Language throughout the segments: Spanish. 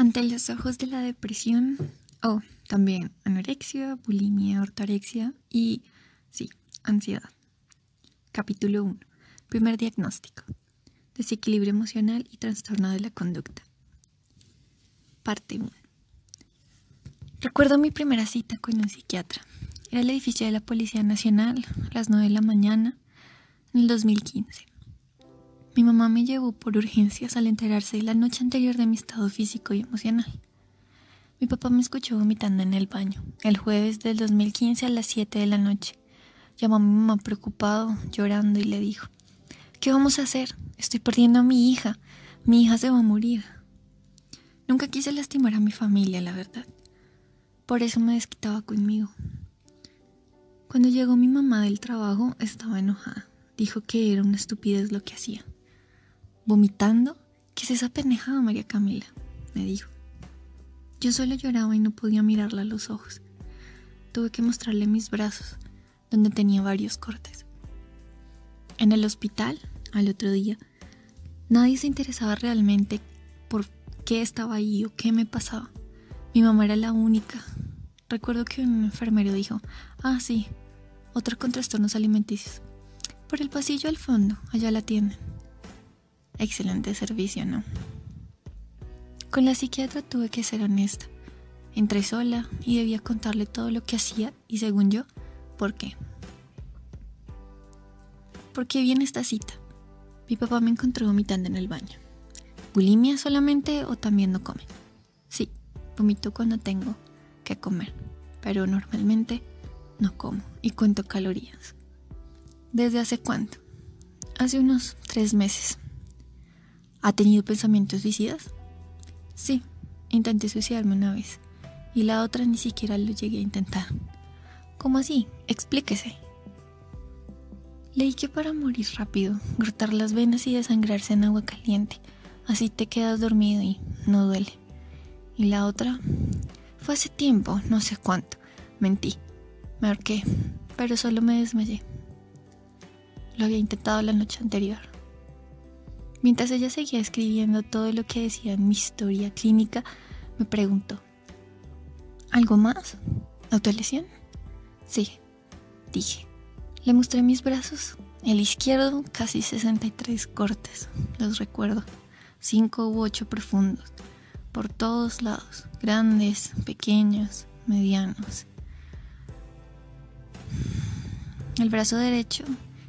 Ante los ojos de la depresión, o oh, también anorexia, bulimia, ortorexia y, sí, ansiedad. Capítulo 1. Primer diagnóstico. Desequilibrio emocional y trastorno de la conducta. Parte 1. Recuerdo mi primera cita con un psiquiatra. Era el edificio de la Policía Nacional, a las 9 de la mañana, en el 2015. Mi mamá me llevó por urgencias al enterarse la noche anterior de mi estado físico y emocional. Mi papá me escuchó vomitando en el baño, el jueves del 2015 a las 7 de la noche. Llamó a mi mamá preocupado, llorando y le dijo, ¿qué vamos a hacer? Estoy perdiendo a mi hija. Mi hija se va a morir. Nunca quise lastimar a mi familia, la verdad. Por eso me desquitaba conmigo. Cuando llegó mi mamá del trabajo, estaba enojada. Dijo que era una estupidez lo que hacía. ¿Vomitando? ¿Qué es esa pendejada, María Camila? me dijo. Yo solo lloraba y no podía mirarla a los ojos. Tuve que mostrarle mis brazos, donde tenía varios cortes. En el hospital, al otro día, nadie se interesaba realmente por qué estaba ahí o qué me pasaba. Mi mamá era la única. Recuerdo que un enfermero dijo, ah, sí, otra con trastornos alimenticios. Por el pasillo al fondo, allá la tienen. Excelente servicio, ¿no? Con la psiquiatra tuve que ser honesta. Entré sola y debía contarle todo lo que hacía y según yo, ¿por qué? ¿Por qué viene esta cita? Mi papá me encontró vomitando en el baño. ¿Bulimia solamente o también no come? Sí, vomito cuando tengo que comer, pero normalmente no como y cuento calorías. ¿Desde hace cuánto? Hace unos tres meses. ¿Ha tenido pensamientos suicidas? Sí, intenté suicidarme una vez y la otra ni siquiera lo llegué a intentar. ¿Cómo así? Explíquese. Leí que para morir rápido, cortar las venas y desangrarse en agua caliente, así te quedas dormido y no duele. Y la otra fue hace tiempo, no sé cuánto. Mentí. Me ahorqué, pero solo me desmayé. Lo había intentado la noche anterior. Mientras ella seguía escribiendo todo lo que decía en mi historia clínica, me preguntó, ¿algo más? ¿Autolesión? Sí, dije. Le mostré mis brazos. El izquierdo, casi 63 cortes, los recuerdo. Cinco u ocho profundos, por todos lados, grandes, pequeños, medianos. El brazo derecho,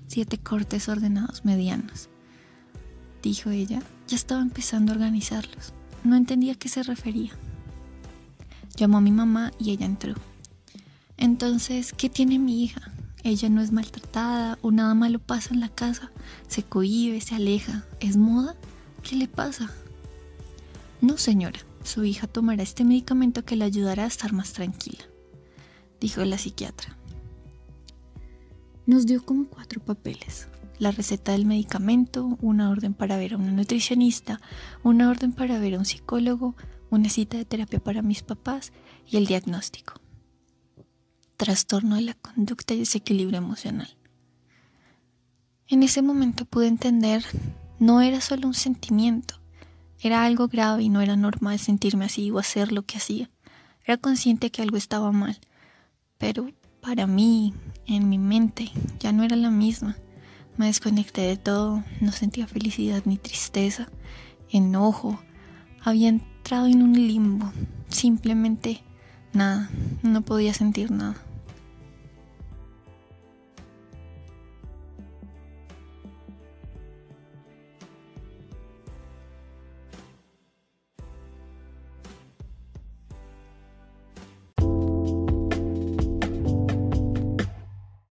siete cortes ordenados medianos dijo ella. Ya estaba empezando a organizarlos. No entendía a qué se refería. Llamó a mi mamá y ella entró. Entonces, ¿qué tiene mi hija? Ella no es maltratada o nada malo pasa en la casa. Se cohíbe, se aleja. ¿Es moda? ¿Qué le pasa? No, señora. Su hija tomará este medicamento que le ayudará a estar más tranquila, dijo la psiquiatra. Nos dio como cuatro papeles la receta del medicamento, una orden para ver a una nutricionista, una orden para ver a un psicólogo, una cita de terapia para mis papás y el diagnóstico. Trastorno de la conducta y desequilibrio emocional. En ese momento pude entender, no era solo un sentimiento, era algo grave y no era normal sentirme así o hacer lo que hacía. Era consciente que algo estaba mal, pero para mí, en mi mente, ya no era la misma. Me desconecté de todo, no sentía felicidad ni tristeza, enojo. Había entrado en un limbo, simplemente nada, no podía sentir nada.